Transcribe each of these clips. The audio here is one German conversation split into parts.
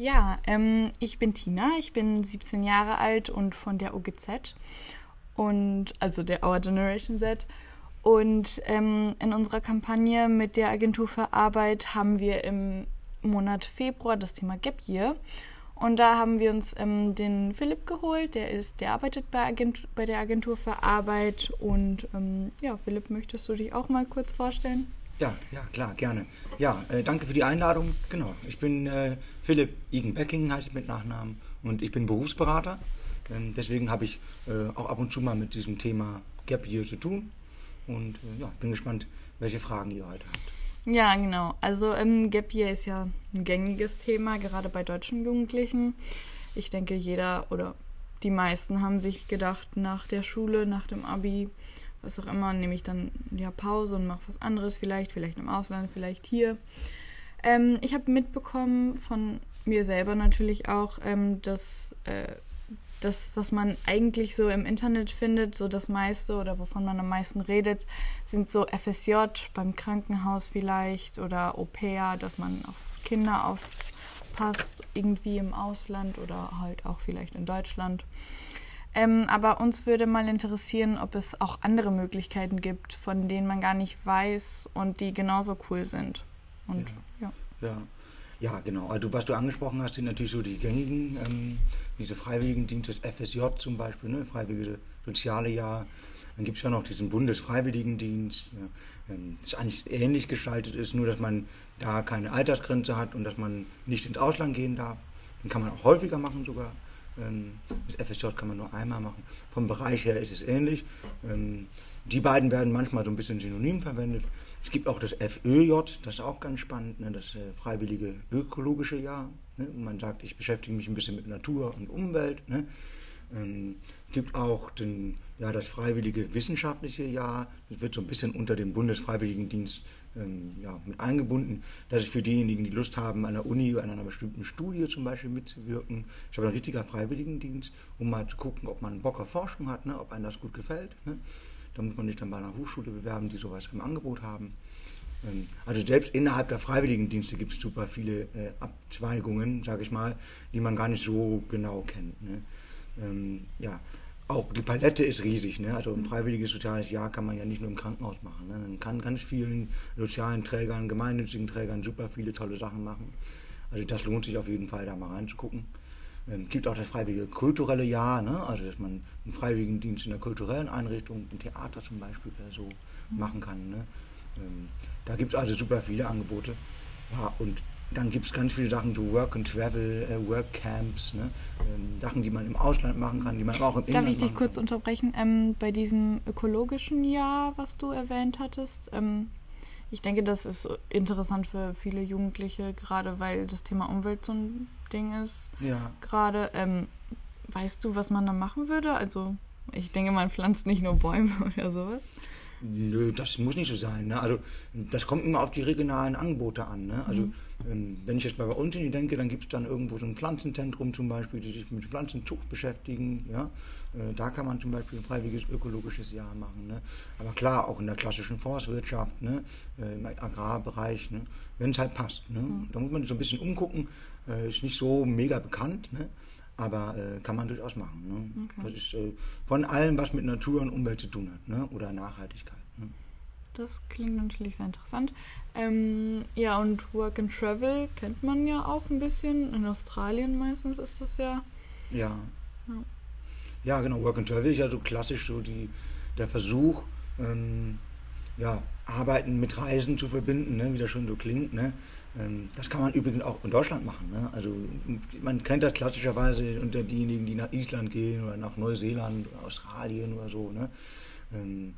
Ja, ähm, ich bin Tina, ich bin 17 Jahre alt und von der OGZ und also der Our Generation Z. Und ähm, in unserer Kampagne mit der Agentur für Arbeit haben wir im Monat Februar das Thema Gap Year. Und da haben wir uns ähm, den Philipp geholt, der ist, der arbeitet bei, Agent, bei der Agentur für Arbeit. Und ähm, ja, Philipp, möchtest du dich auch mal kurz vorstellen? Ja, ja, klar, gerne. Ja, äh, danke für die Einladung. Genau, ich bin äh, Philipp Igenbecking, heiße ich mit Nachnamen, und ich bin Berufsberater. Ähm, deswegen habe ich äh, auch ab und zu mal mit diesem Thema Gap Year zu tun. Und äh, ja, bin gespannt, welche Fragen ihr heute habt. Ja, genau. Also ähm, Gap Year ist ja ein gängiges Thema, gerade bei deutschen Jugendlichen. Ich denke, jeder oder die meisten haben sich gedacht, nach der Schule, nach dem Abi, was auch immer, nehme ich dann ja Pause und mache was anderes vielleicht, vielleicht im Ausland, vielleicht hier. Ähm, ich habe mitbekommen von mir selber natürlich auch, ähm, dass äh, das, was man eigentlich so im Internet findet, so das meiste oder wovon man am meisten redet, sind so FSJ beim Krankenhaus vielleicht oder Au-pair, dass man auf Kinder aufpasst, irgendwie im Ausland oder halt auch vielleicht in Deutschland. Ähm, aber uns würde mal interessieren, ob es auch andere Möglichkeiten gibt, von denen man gar nicht weiß und die genauso cool sind. Und ja. ja. ja. Ja, genau. Also was du angesprochen hast, sind natürlich so die gängigen, ähm, diese Freiwilligendienste, das FSJ zum Beispiel, ne, Freiwillige Soziale Jahr. Dann gibt es ja noch diesen Bundesfreiwilligendienst, ja, ähm, das eigentlich ähnlich gestaltet ist, nur dass man da keine Altersgrenze hat und dass man nicht ins Ausland gehen darf. Den kann man auch häufiger machen sogar. Ähm, das FSJ kann man nur einmal machen. Vom Bereich her ist es ähnlich. Ähm, die beiden werden manchmal so ein bisschen synonym verwendet. Es gibt auch das FÖJ, das ist auch ganz spannend, ne, das äh, freiwillige ökologische Jahr. Ne, man sagt, ich beschäftige mich ein bisschen mit Natur und Umwelt. Ne. Gibt auch den, ja, das freiwillige wissenschaftliche Jahr. Das wird so ein bisschen unter dem Bundesfreiwilligendienst ähm, ja, mit eingebunden. Das ist für diejenigen, die Lust haben, an der Uni, an einer bestimmten Studie zum Beispiel mitzuwirken. Ich habe ein richtiger Freiwilligendienst, um mal zu gucken, ob man Bock auf Forschung hat, ne, ob einem das gut gefällt. Ne. Da muss man sich dann bei einer Hochschule bewerben, die sowas im Angebot haben. Ähm, also selbst innerhalb der Freiwilligendienste gibt es super viele äh, Abzweigungen, sage ich mal, die man gar nicht so genau kennt. Ne? Ähm, ja, auch die Palette ist riesig. Ne? Also ein freiwilliges soziales Jahr kann man ja nicht nur im Krankenhaus machen. Ne? Man kann ganz vielen sozialen Trägern, gemeinnützigen Trägern super viele tolle Sachen machen. Also das lohnt sich auf jeden Fall, da mal reinzugucken. Es ähm, gibt auch das freiwillige kulturelle Jahr, ne? also dass man einen freiwilligen Dienst in der kulturellen Einrichtung, im Theater zum Beispiel, so mhm. machen kann. Ne? Ähm, da gibt es also super viele Angebote. Ja, und dann gibt es ganz viele Sachen, so Work and Travel, äh, Work Camps, ne? ähm, Sachen, die man im Ausland machen kann, die man auch im Darf Inland ich dich kurz kann. unterbrechen? Ähm, bei diesem ökologischen Jahr, was du erwähnt hattest, ähm, ich denke, das ist interessant für viele Jugendliche, gerade weil das Thema Umwelt so ein Ding ist. Ja. Gerade, ähm, weißt du, was man da machen würde? Also, ich denke, man pflanzt nicht nur Bäume oder sowas. Nö, das muss nicht so sein. Ne? Also das kommt immer auf die regionalen Angebote an. Ne? Also mhm. ähm, wenn ich jetzt mal bei uns in die denke, dann gibt es dann irgendwo so ein Pflanzenzentrum zum Beispiel, die sich mit Pflanzenzucht beschäftigen. Ja? Äh, da kann man zum Beispiel ein freiwilliges ökologisches Jahr machen. Ne? Aber klar, auch in der klassischen Forstwirtschaft, ne? Äh, im Agrarbereich, ne? wenn es halt passt. Ne? Mhm. Da muss man sich so ein bisschen umgucken. Äh, ist nicht so mega bekannt. Ne? Aber äh, kann man durchaus machen. Ne? Okay. Das ist äh, von allem, was mit Natur und Umwelt zu tun hat ne? oder Nachhaltigkeit. Ne? Das klingt natürlich sehr interessant. Ähm, ja, und Work and Travel kennt man ja auch ein bisschen. In Australien meistens ist das ja. Ja. Ja, ja genau. Work and Travel ist ja so klassisch so die, der Versuch, ähm, ja, Arbeiten mit Reisen zu verbinden, ne? wie das schon so klingt. Ne? Ähm, das kann man übrigens auch in Deutschland machen. Ne? Also man kennt das klassischerweise unter diejenigen, die nach Island gehen oder nach Neuseeland oder Australien oder so. Ne? Ähm,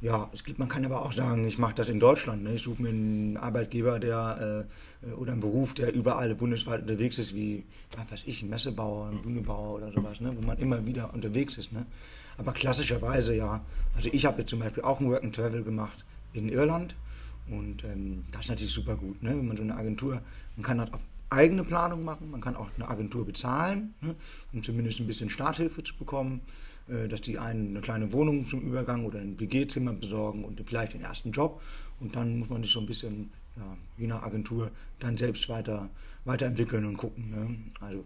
ja, es gibt, man kann aber auch sagen, ich mache das in Deutschland. Ne? Ich suche mir einen Arbeitgeber, der äh, oder einen Beruf, der überall bundesweit unterwegs ist, wie was weiß ich, ein Messebauer, ein Bühnebauer oder sowas, ne? wo man immer wieder unterwegs ist. Ne? Aber klassischerweise ja. Also ich habe jetzt zum Beispiel auch ein Work and Travel gemacht in Irland und ähm, das ist natürlich super gut, ne? wenn man so eine Agentur, man kann das auf eigene Planung machen, man kann auch eine Agentur bezahlen, ne? um zumindest ein bisschen Starthilfe zu bekommen, äh, dass die einen eine kleine Wohnung zum Übergang oder ein WG-Zimmer besorgen und vielleicht den ersten Job und dann muss man sich so ein bisschen ja, je nach Agentur dann selbst weiter, weiterentwickeln und gucken. Ne? Also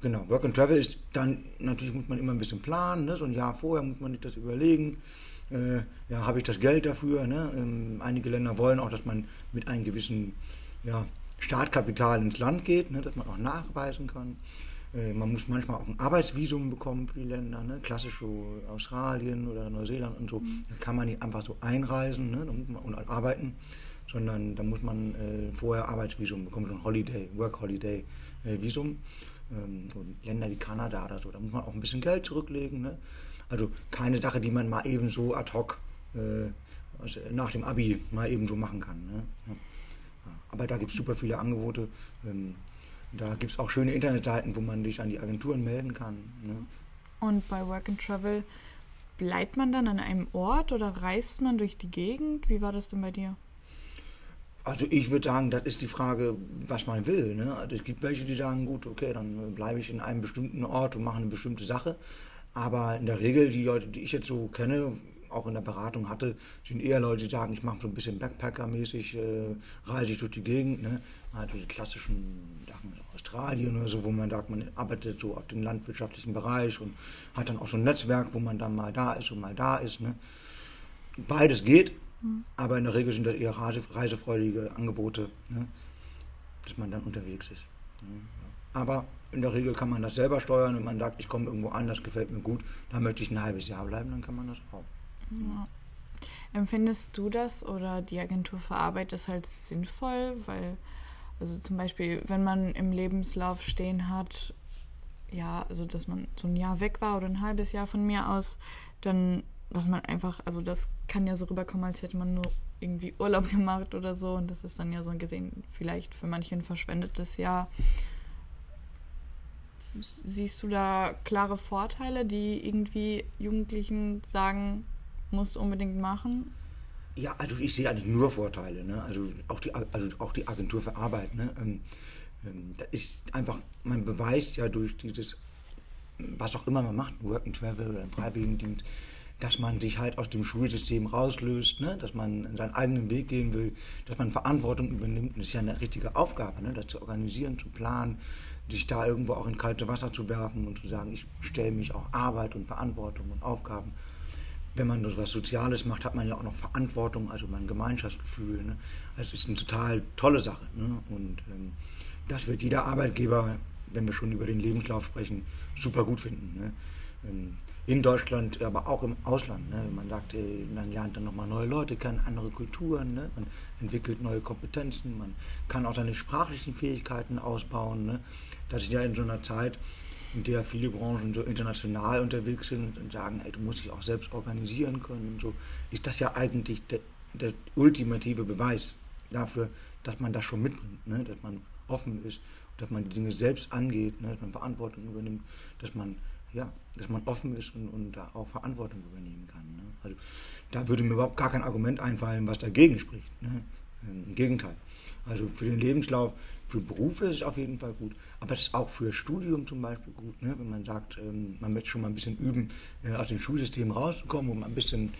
genau, Work and Travel ist dann, natürlich muss man immer ein bisschen planen, ne? so ein Jahr vorher muss man sich das überlegen. Äh, ja, habe ich das Geld dafür? Ne? Ähm, einige Länder wollen auch, dass man mit einem gewissen ja, Startkapital ins Land geht, ne? dass man auch nachweisen kann. Äh, man muss manchmal auch ein Arbeitsvisum bekommen für die Länder, ne? klassisch so Australien oder Neuseeland und so. Mhm. Da kann man nicht einfach so einreisen ne? und arbeiten, sondern da muss man äh, vorher Arbeitsvisum bekommen, so ein Holiday, Work Holiday äh, Visum. Ähm, Länder wie Kanada oder so, da muss man auch ein bisschen Geld zurücklegen. Ne? Also keine Sache, die man mal eben so ad hoc äh, also nach dem Abi mal eben so machen kann. Ne? Ja. Aber da gibt es super viele Angebote. Ähm, da gibt es auch schöne Internetseiten, wo man sich an die Agenturen melden kann. Ne? Und bei Work and Travel bleibt man dann an einem Ort oder reist man durch die Gegend? Wie war das denn bei dir? Also ich würde sagen, das ist die Frage, was man will. Ne? Also es gibt welche, die sagen, gut, okay, dann bleibe ich in einem bestimmten Ort und mache eine bestimmte Sache. Aber in der Regel, die Leute, die ich jetzt so kenne, auch in der Beratung hatte, sind eher Leute, die sagen, ich mache so ein bisschen Backpacker-mäßig, äh, reise ich durch die Gegend. Ne? Also die klassischen Sachen Australien oder so, wo man sagt, man arbeitet so auf dem landwirtschaftlichen Bereich und hat dann auch so ein Netzwerk, wo man dann mal da ist und mal da ist. Ne? Beides geht, aber in der Regel sind das eher reisefreudige Angebote, ne? dass man dann unterwegs ist. Ne? Aber in der Regel kann man das selber steuern und man sagt, ich komme irgendwo an, das gefällt mir gut, da möchte ich ein halbes Jahr bleiben, dann kann man das auch. Ja. Empfindest du das oder die Agentur für Arbeit das halt sinnvoll? Weil, also zum Beispiel, wenn man im Lebenslauf stehen hat, ja, also dass man so ein Jahr weg war oder ein halbes Jahr von mir aus, dann, dass man einfach, also das kann ja so rüberkommen, als hätte man nur irgendwie Urlaub gemacht oder so und das ist dann ja so gesehen vielleicht für manche ein verschwendetes Jahr. Siehst du da klare Vorteile, die irgendwie Jugendlichen sagen, musst unbedingt machen? Ja, also ich sehe eigentlich nur Vorteile. Ne? Also, auch die, also auch die Agentur für Arbeit. Ne? Ähm, ähm, da ist einfach, man beweist ja durch dieses, was auch immer man macht, Work and Travel oder Freiwilligendienst, dass man sich halt aus dem Schulsystem rauslöst, ne? dass man seinen eigenen Weg gehen will, dass man Verantwortung übernimmt. Das ist ja eine richtige Aufgabe, ne? das zu organisieren, zu planen, sich da irgendwo auch in kalte Wasser zu werfen und zu sagen, ich stelle mich auch Arbeit und Verantwortung und Aufgaben wenn man was Soziales macht, hat man ja auch noch Verantwortung, also mein Gemeinschaftsgefühl. Ne? Also es ist eine total tolle Sache. Ne? Und ähm, das wird jeder Arbeitgeber, wenn wir schon über den Lebenslauf sprechen, super gut finden. Ne? In Deutschland, aber auch im Ausland. Ne? Man sagt, ey, man lernt dann nochmal neue Leute kennen, andere Kulturen, ne? man entwickelt neue Kompetenzen, man kann auch seine sprachlichen Fähigkeiten ausbauen. Ne? Das ist ja in so einer Zeit, in der viele Branchen so international unterwegs sind und sagen, hey, du musst dich auch selbst organisieren können und so, ist das ja eigentlich der, der ultimative Beweis dafür, dass man das schon mitbringt, ne? dass man offen ist, dass man die Dinge selbst angeht, ne? dass man Verantwortung übernimmt, dass man ja, dass man offen ist und, und da auch Verantwortung übernehmen kann. Ne? Also da würde mir überhaupt gar kein Argument einfallen, was dagegen spricht. Ne? Im Gegenteil. Also für den Lebenslauf für Berufe ist es auf jeden Fall gut, aber es ist auch für Studium zum Beispiel gut, ne? wenn man sagt, ähm, man möchte schon mal ein bisschen üben, äh, aus dem Schulsystem rauszukommen, um ein bisschen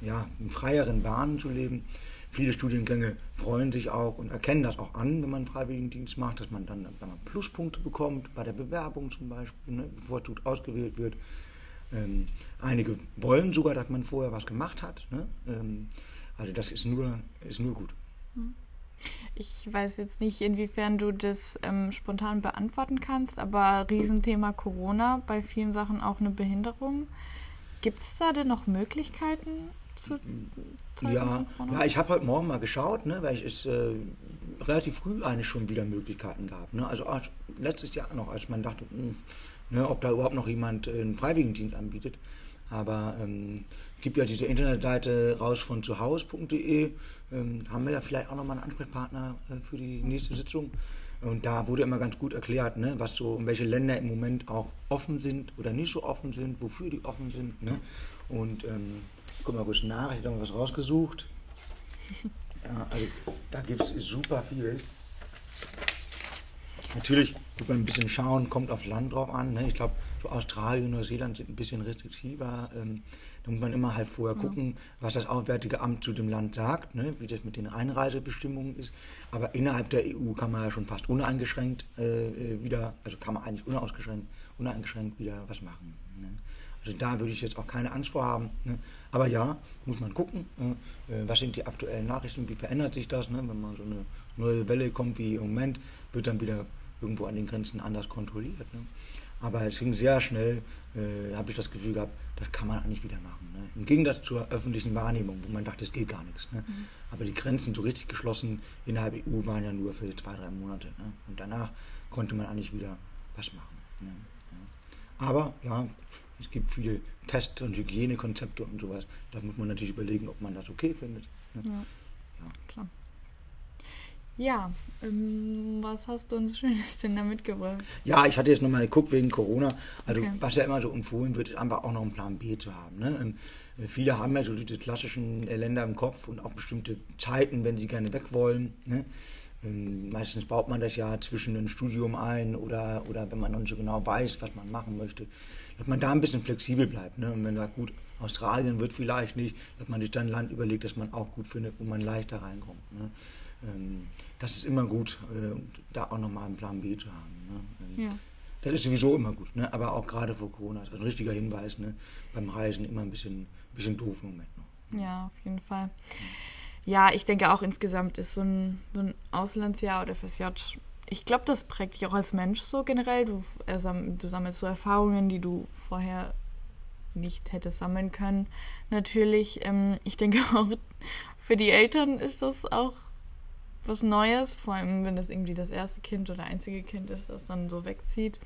ja, in freieren Bahnen zu leben. Viele Studiengänge freuen sich auch und erkennen das auch an, wenn man einen Freiwilligendienst macht, dass man dann wenn man Pluspunkte bekommt, bei der Bewerbung zum Beispiel, ne, bevorzugt ausgewählt wird. Ähm, einige wollen sogar, dass man vorher was gemacht hat. Ne? Ähm, also das ist nur, ist nur gut. Hm. Ich weiß jetzt nicht, inwiefern du das ähm, spontan beantworten kannst, aber Riesenthema Corona, bei vielen Sachen auch eine Behinderung. Gibt es da denn noch Möglichkeiten zu ja, ja, ich habe heute Morgen mal geschaut, ne, weil es äh, relativ früh eigentlich schon wieder Möglichkeiten gab. Ne? Also ach, letztes Jahr noch, als man dachte, mh, hm, ne, ob da überhaupt noch jemand äh, einen Freiwilligendienst anbietet. Aber ähm, gibt ja diese Internetseite raus von zuhaus.de. Ähm, haben wir ja vielleicht auch nochmal einen Ansprechpartner äh, für die nächste Sitzung. Und da wurde immer ganz gut erklärt, ne, was so, welche Länder im Moment auch offen sind oder nicht so offen sind, wofür die offen sind. Ne? Und ähm, guck mal kurz nach, ich habe noch was rausgesucht. Ja, also da gibt es super viel. natürlich wird man ein bisschen schauen, kommt aufs Land drauf an. Ne? Ich glaube, so Australien, Neuseeland sind ein bisschen restriktiver. Ähm, da muss man immer halt vorher ja. gucken, was das Auswärtige Amt zu dem Land sagt, ne? wie das mit den Einreisebestimmungen ist. Aber innerhalb der EU kann man ja schon fast uneingeschränkt äh, äh wieder, also kann man eigentlich unausgeschränkt, uneingeschränkt wieder was machen. Ne? Also da würde ich jetzt auch keine Angst vor haben. Ne? Aber ja, muss man gucken, ne? äh, was sind die aktuellen Nachrichten, wie verändert sich das, ne? wenn man so eine neue Welle kommt wie im Moment, wird dann wieder irgendwo an den Grenzen anders kontrolliert. Ne? Aber es ging sehr schnell, äh, habe ich das Gefühl gehabt, das kann man eigentlich wieder machen. Ne? Im Gegensatz zur öffentlichen Wahrnehmung, wo man dachte, es geht gar nichts. Ne? Mhm. Aber die Grenzen so richtig geschlossen innerhalb der EU waren ja nur für zwei, drei Monate. Ne? Und danach konnte man eigentlich wieder was machen. Ne? Ja. Aber ja, es gibt viele Test- und Hygienekonzepte und sowas. Da muss man natürlich überlegen, ob man das okay findet. Ne? Ja. ja, klar. Ja, ähm, was hast du uns Schönes denn da mitgebracht? Ja, ich hatte jetzt nochmal geguckt wegen Corona. Also, okay. was ja immer so empfohlen wird, ist einfach auch noch einen Plan B zu haben. Ne? Ähm, viele haben ja so diese klassischen Länder im Kopf und auch bestimmte Zeiten, wenn sie gerne weg wollen. Ne? Ähm, meistens baut man das ja zwischen einem Studium ein oder, oder wenn man noch nicht so genau weiß, was man machen möchte, dass man da ein bisschen flexibel bleibt. Ne? Und wenn man sagt, gut, Australien wird vielleicht nicht, dass man sich dann ein Land überlegt, das man auch gut findet, wo man leichter reinkommt. Ne? Ähm, das ist immer gut, äh, da auch nochmal einen Plan B zu haben. Ne? Ähm, ja. Das ist sowieso immer gut, ne? aber auch gerade vor Corona ist ein richtiger Hinweis, ne? beim Reisen immer ein bisschen, bisschen doof im Moment noch. Ja, auf jeden Fall. Ja, ich denke auch insgesamt ist so ein, so ein Auslandsjahr oder FSJ, ich glaube, das prägt dich auch als Mensch so generell. Du, du sammelst so Erfahrungen, die du vorher nicht hättest sammeln können. Natürlich, ähm, ich denke auch für die Eltern ist das auch was Neues, vor allem wenn das irgendwie das erste Kind oder einzige Kind ist, das dann so wegzieht.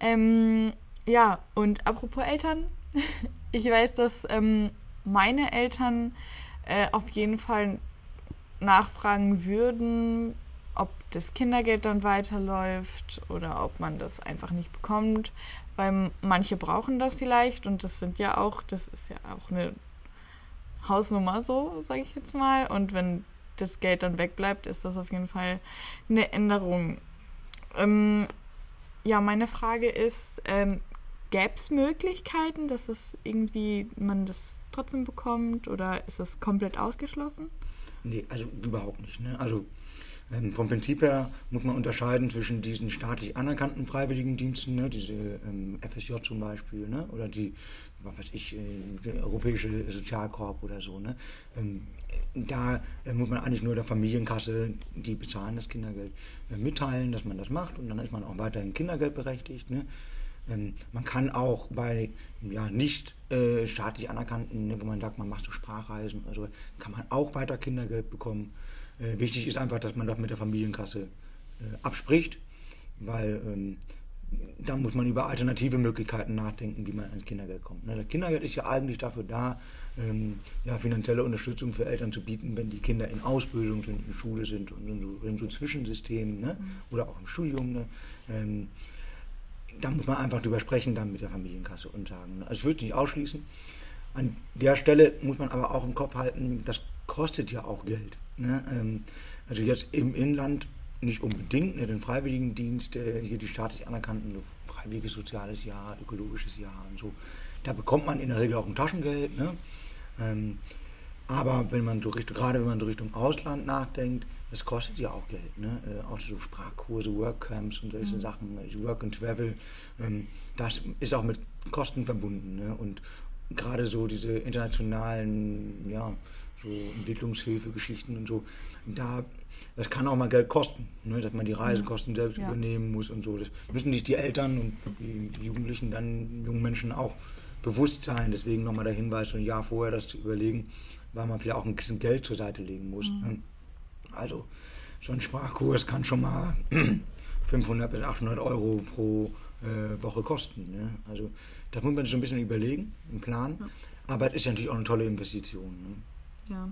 Ähm, ja, und apropos Eltern, ich weiß, dass ähm, meine Eltern äh, auf jeden Fall nachfragen würden, ob das Kindergeld dann weiterläuft oder ob man das einfach nicht bekommt, weil manche brauchen das vielleicht und das sind ja auch, das ist ja auch eine Hausnummer so, sage ich jetzt mal. Und wenn das Geld dann wegbleibt, ist das auf jeden Fall eine Änderung. Ähm, ja, meine Frage ist, ähm, gäbe es Möglichkeiten, dass das irgendwie man das trotzdem bekommt oder ist das komplett ausgeschlossen? Nee, also überhaupt nicht. Ne? Also ähm, vom Prinzip her muss man unterscheiden zwischen diesen staatlich anerkannten Freiwilligendiensten, ne, diese ähm, FSJ zum Beispiel, ne, oder die, was weiß ich, äh, Europäische Sozialkorb oder so. Ne. Ähm, da äh, muss man eigentlich nur der Familienkasse, die bezahlen das Kindergeld, äh, mitteilen, dass man das macht und dann ist man auch weiterhin kindergeldberechtigt. Ne. Ähm, man kann auch bei ja, nicht äh, staatlich anerkannten, ne, wo man sagt, man macht so Sprachreisen oder so, kann man auch weiter Kindergeld bekommen. Äh, wichtig ist einfach, dass man das mit der Familienkasse äh, abspricht, weil ähm, da muss man über alternative Möglichkeiten nachdenken, wie man ans Kindergeld kommt. Ne? Das Kindergeld ist ja eigentlich dafür da, ähm, ja, finanzielle Unterstützung für Eltern zu bieten, wenn die Kinder in Ausbildung sind, in Schule sind und in so, in so Zwischensystemen ne? Mhm. oder auch im Studium. Ne? Ähm, da muss man einfach drüber sprechen dann mit der Familienkasse und sagen. Ne? Also ich würde nicht ausschließen. An der Stelle muss man aber auch im Kopf halten, das kostet ja auch Geld. Ne? Ähm, also jetzt im Inland nicht unbedingt, ne, den Freiwilligendienst, äh, hier die staatlich anerkannten freiwilliges soziales Jahr, ökologisches Jahr und so. Da bekommt man in der Regel auch ein Taschengeld. Ne? Aber wenn man so Richtung, gerade wenn man so Richtung Ausland nachdenkt, das kostet ja auch Geld. Ne? Äh, auch so Sprachkurse, Workcamps und solche mhm. Sachen, also Work and Travel, ähm, das ist auch mit Kosten verbunden. Ne? Und gerade so diese internationalen, ja, so Entwicklungshilfegeschichten und so, da, das kann auch mal Geld kosten, ne, dass man die Reisekosten selbst ja. übernehmen muss und so. Das müssen sich die Eltern und die, die Jugendlichen, dann jungen Menschen auch bewusst sein. Deswegen nochmal der Hinweis, so ein Jahr vorher das zu überlegen, weil man vielleicht auch ein bisschen Geld zur Seite legen muss. Mhm. Ne? Also so ein Sprachkurs kann schon mal 500 bis 800 Euro pro äh, Woche kosten. Ne? Also da muss man sich so ein bisschen überlegen, einen Plan. Ja. Aber es ist ja natürlich auch eine tolle Investition. Ne? Ja,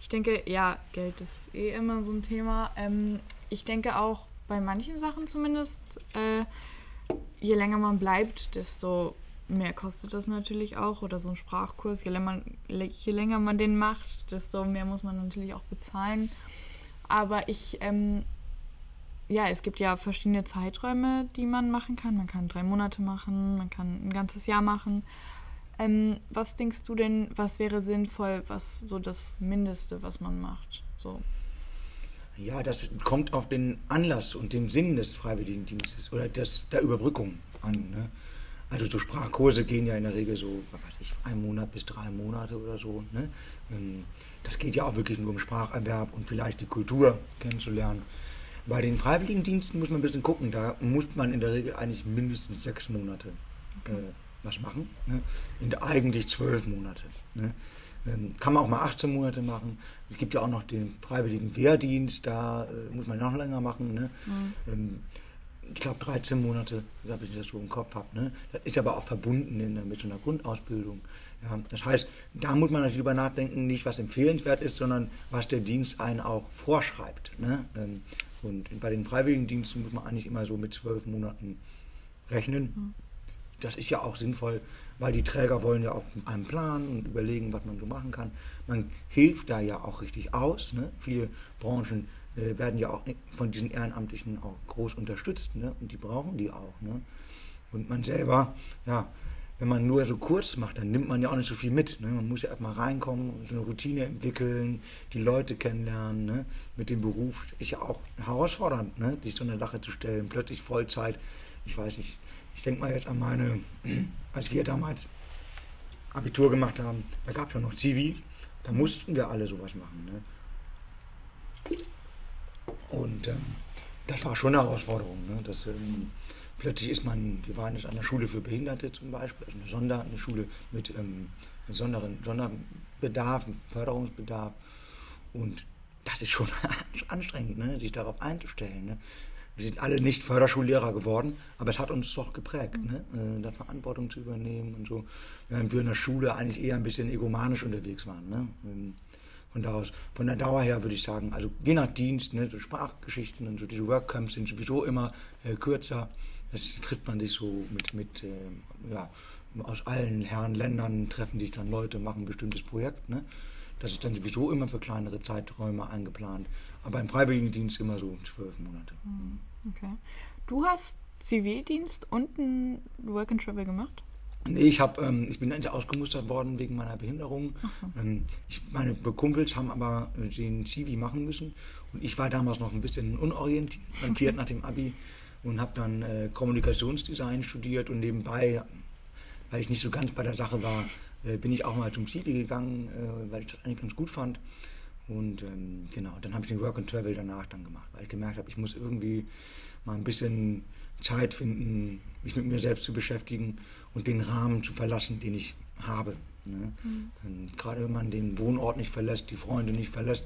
ich denke, ja, Geld ist eh immer so ein Thema. Ähm, ich denke auch bei manchen Sachen zumindest, äh, je länger man bleibt, desto mehr kostet das natürlich auch. Oder so ein Sprachkurs, je länger, man, je länger man den macht, desto mehr muss man natürlich auch bezahlen. Aber ich, ähm, ja, es gibt ja verschiedene Zeiträume, die man machen kann. Man kann drei Monate machen, man kann ein ganzes Jahr machen. Ähm, was denkst du denn, was wäre sinnvoll, was so das Mindeste, was man macht? So. Ja, das kommt auf den Anlass und den Sinn des Freiwilligendienstes oder des, der Überbrückung an. Ne? Also so Sprachkurse gehen ja in der Regel so, was weiß ich, ein Monat bis drei Monate oder so. Ne? Ähm, das geht ja auch wirklich nur um Spracherwerb und vielleicht die Kultur kennenzulernen. Bei den Freiwilligendiensten muss man ein bisschen gucken. Da muss man in der Regel eigentlich mindestens sechs Monate äh, was machen. Ne? In eigentlich zwölf Monate. Ne? Ähm, kann man auch mal 18 Monate machen. Es gibt ja auch noch den freiwilligen Wehrdienst, da äh, muss man noch länger machen. Ne? Mhm. Ähm, ich glaube 13 Monate, wenn ich das so im Kopf habe. Ne? Das ist aber auch verbunden in, mit so einer Grundausbildung. Ja, das heißt, da muss man natürlich über nachdenken, nicht was empfehlenswert ist, sondern was der Dienst einen auch vorschreibt. Ne? Ähm, und bei den Freiwilligendiensten muss man eigentlich immer so mit zwölf Monaten rechnen. Mhm. Das ist ja auch sinnvoll, weil die Träger wollen ja auch einen Plan und überlegen, was man so machen kann. Man hilft da ja auch richtig aus. Ne? Viele Branchen äh, werden ja auch von diesen Ehrenamtlichen auch groß unterstützt ne? und die brauchen die auch. Ne? Und man selber, ja, wenn man nur so kurz macht, dann nimmt man ja auch nicht so viel mit. Ne? Man muss ja erstmal reinkommen, so eine Routine entwickeln, die Leute kennenlernen. Ne? Mit dem Beruf ist ja auch herausfordernd, ne? sich so eine Sache zu stellen, plötzlich Vollzeit. Ich weiß nicht, ich denke mal jetzt an meine, als wir damals Abitur gemacht haben, da gab es ja noch Zivi, da mussten wir alle sowas machen. Ne? Und ähm, das war schon eine Herausforderung. Ne? Das, ähm, plötzlich ist man, wir waren jetzt an der Schule für Behinderte zum Beispiel, also eine, Sonder, eine Schule mit ähm, besonderen Sonderbedarf, Förderungsbedarf. Und das ist schon anstrengend, ne? sich darauf einzustellen. Ne? Wir sind alle nicht Förderschullehrer geworden, aber es hat uns doch geprägt, mhm. ne? äh, da Verantwortung zu übernehmen und so. Während wir in der Schule eigentlich eher ein bisschen egomanisch unterwegs waren. Ne? Ähm, von, daraus, von der Dauer her würde ich sagen, also je nach Dienst, ne, so Sprachgeschichten und so diese Workcamps sind sowieso immer äh, kürzer. Das trifft man sich so mit, mit äh, ja, aus allen Herren Ländern treffen sich dann Leute, machen ein bestimmtes Projekt. Ne? Das ist dann sowieso immer für kleinere Zeiträume eingeplant. Aber im Freiwilligendienst immer so zwölf Monate. Hm, okay. Du hast Zivildienst und ein Work and Travel gemacht? Nee, ich, hab, ähm, ich bin ausgemustert worden wegen meiner Behinderung. So. Ähm, ich, meine Kumpels haben aber den Zivi machen müssen. Und ich war damals noch ein bisschen unorientiert nach dem Abi und habe dann äh, Kommunikationsdesign studiert und nebenbei, weil ich nicht so ganz bei der Sache war, äh, bin ich auch mal zum Zivi gegangen, äh, weil ich das eigentlich ganz gut fand. Und ähm, genau, dann habe ich den Work and Travel danach dann gemacht, weil ich gemerkt habe, ich muss irgendwie mal ein bisschen Zeit finden, mich mit mir selbst zu beschäftigen und den Rahmen zu verlassen, den ich habe. Ne? Mhm. Ähm, gerade wenn man den Wohnort nicht verlässt, die Freunde nicht verlässt,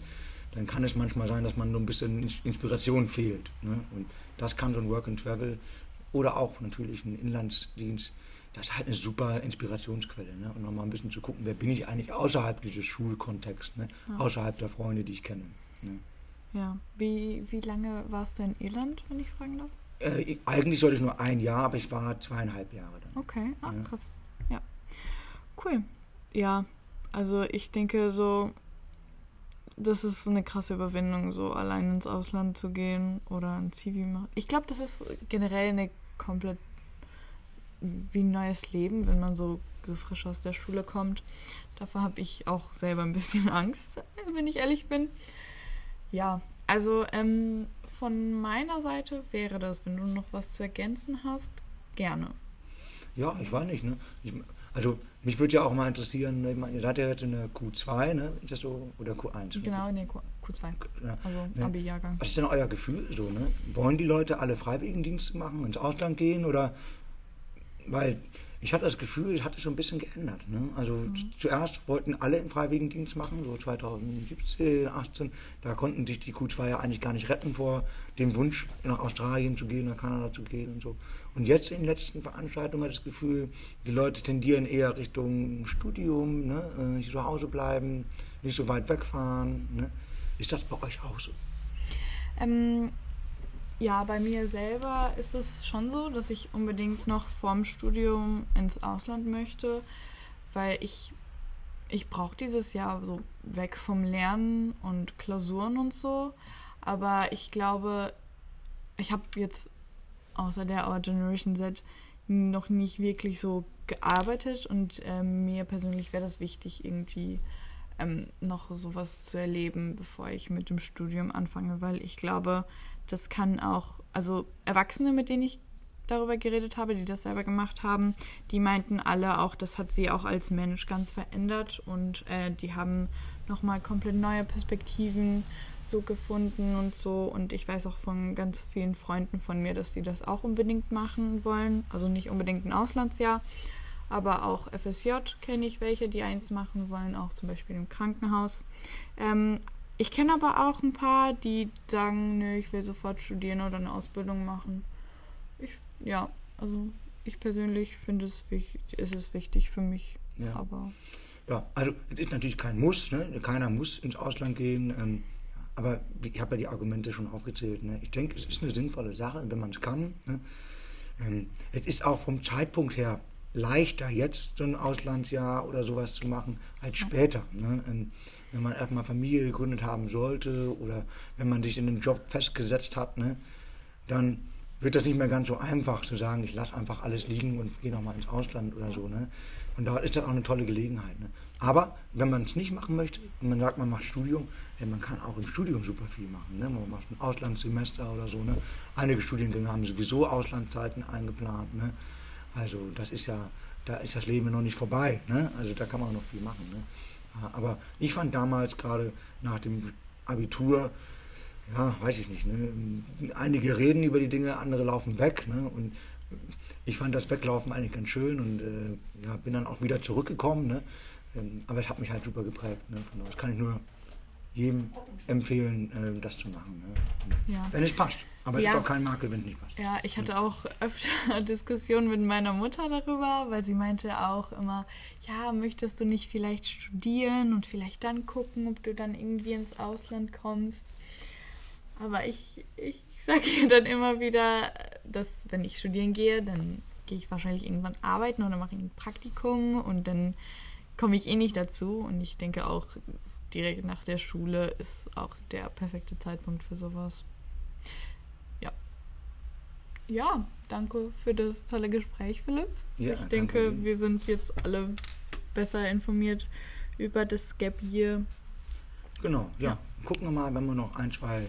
dann kann es manchmal sein, dass man nur ein bisschen Inspiration fehlt. Ne? Und das kann so ein Work and Travel oder auch natürlich ein Inlandsdienst das ist halt eine super Inspirationsquelle. Ne? Und nochmal ein bisschen zu gucken, wer bin ich eigentlich außerhalb dieses Schulkontexts, ne? Ja. außerhalb der Freunde, die ich kenne. Ne? Ja, wie, wie lange warst du in Irland, wenn ich fragen darf? Äh, eigentlich sollte ich nur ein Jahr, aber ich war zweieinhalb Jahre dann. Okay, ah, ja. krass. Ja. Cool. Ja, also ich denke so, das ist eine krasse Überwindung, so allein ins Ausland zu gehen oder ein CV machen. Ich glaube, das ist generell eine komplett wie ein neues Leben, wenn man so, so frisch aus der Schule kommt. Davor habe ich auch selber ein bisschen Angst, wenn ich ehrlich bin. Ja, also ähm, von meiner Seite wäre das, wenn du noch was zu ergänzen hast, gerne. Ja, ich weiß nicht. Ne? Ich, also mich würde ja auch mal interessieren, ich meine, ihr seid ja jetzt in der Q2, ne? Ist das so? Oder Q1? Genau, in der Q, 2 Ja. Also ja. Abi-Jahrgang. Was ist denn euer Gefühl so, ne? Wollen die Leute alle Freiwilligendienste machen, ins Ausland gehen oder weil ich hatte das Gefühl, es hat sich so ein bisschen geändert. Ne? Also mhm. zuerst wollten alle einen Freiwilligendienst machen, so 2017, 18. Da konnten sich die Q2 ja eigentlich gar nicht retten vor dem Wunsch, nach Australien zu gehen, nach Kanada zu gehen und so. Und jetzt in den letzten Veranstaltungen hatte ich das Gefühl, die Leute tendieren eher Richtung Studium, ne? Äh, nicht zu Hause bleiben, nicht so weit wegfahren. Ne? Ist das bei euch auch so? Ähm, ja, bei mir selber ist es schon so, dass ich unbedingt noch vorm Studium ins Ausland möchte, weil ich, ich brauche dieses Jahr so weg vom Lernen und Klausuren und so. Aber ich glaube, ich habe jetzt außer der Our Generation Z noch nicht wirklich so gearbeitet und ähm, mir persönlich wäre das wichtig, irgendwie ähm, noch sowas zu erleben, bevor ich mit dem Studium anfange, weil ich glaube, das kann auch, also Erwachsene, mit denen ich darüber geredet habe, die das selber gemacht haben, die meinten alle auch, das hat sie auch als Mensch ganz verändert und äh, die haben nochmal komplett neue Perspektiven so gefunden und so. Und ich weiß auch von ganz vielen Freunden von mir, dass sie das auch unbedingt machen wollen. Also nicht unbedingt ein Auslandsjahr, aber auch FSJ kenne ich welche, die eins machen wollen, auch zum Beispiel im Krankenhaus. Ähm, ich kenne aber auch ein paar, die sagen, nö, ich will sofort studieren oder eine Ausbildung machen. Ich, ja, also ich persönlich finde es wichtig, ist es wichtig für mich. Ja. Aber Ja, also es ist natürlich kein Muss, ne? keiner muss ins Ausland gehen, ähm, aber ich habe ja die Argumente schon aufgezählt. Ne? Ich denke, es ist eine sinnvolle Sache, wenn man es kann. Ne? Ähm, es ist auch vom Zeitpunkt her leichter, jetzt so ein Auslandsjahr oder sowas zu machen, als später. Ne? Ähm, wenn man erstmal Familie gegründet haben sollte oder wenn man sich in einem Job festgesetzt hat, ne? dann wird das nicht mehr ganz so einfach zu sagen, ich lasse einfach alles liegen und gehe nochmal ins Ausland oder so. Ne? Und da ist das auch eine tolle Gelegenheit. Ne? Aber wenn man es nicht machen möchte und man sagt, man macht Studium, ja, man kann auch im Studium super viel machen. Ne? Man macht ein Auslandssemester oder so. Ne? Einige Studiengänge haben sowieso Auslandszeiten eingeplant. Ne? Also das ist ja, da ist das Leben noch nicht vorbei. Ne? Also da kann man auch noch viel machen. Ne? Ja, Aber ich fand damals gerade nach dem Abitur, ja, weiß ich nicht. Ne? Einige reden über die Dinge, andere laufen weg. Ne? Und ich fand das Weglaufen eigentlich ganz schön und äh, ja, bin dann auch wieder zurückgekommen. Ne? Ähm, aber es hat mich halt super geprägt. Ne? Von daher kann ich nur jedem empfehlen, äh, das zu machen. Ne? Ja. Wenn es passt. Aber Ja. ist auch kein Makel, wenn nicht passt. Ja, ich hatte auch öfter Diskussionen mit meiner Mutter darüber, weil sie meinte auch immer, ja, möchtest du nicht vielleicht studieren und vielleicht dann gucken, ob du dann irgendwie ins Ausland kommst. Aber ich, ich sage ihr dann immer wieder, dass wenn ich studieren gehe, dann gehe ich wahrscheinlich irgendwann arbeiten oder mache ein Praktikum und dann komme ich eh nicht dazu. Und ich denke auch, direkt nach der Schule ist auch der perfekte Zeitpunkt für sowas. Ja. Danke für das tolle Gespräch, Philipp. Ja, ich denke, wir sind jetzt alle besser informiert über das Gap Year. Genau, ja. Ja. Gucken wir mal, wenn wir noch ein, zwei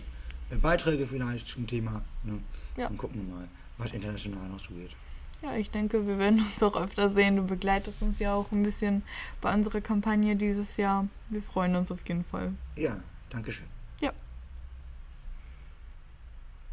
äh, Beiträge vielleicht zum Thema. Ne? Ja. Dann gucken wir mal, was international noch so geht. Ja, ich denke, wir werden uns auch öfter sehen. Du begleitest uns ja auch ein bisschen bei unserer Kampagne dieses Jahr. Wir freuen uns auf jeden Fall. Ja, Dankeschön.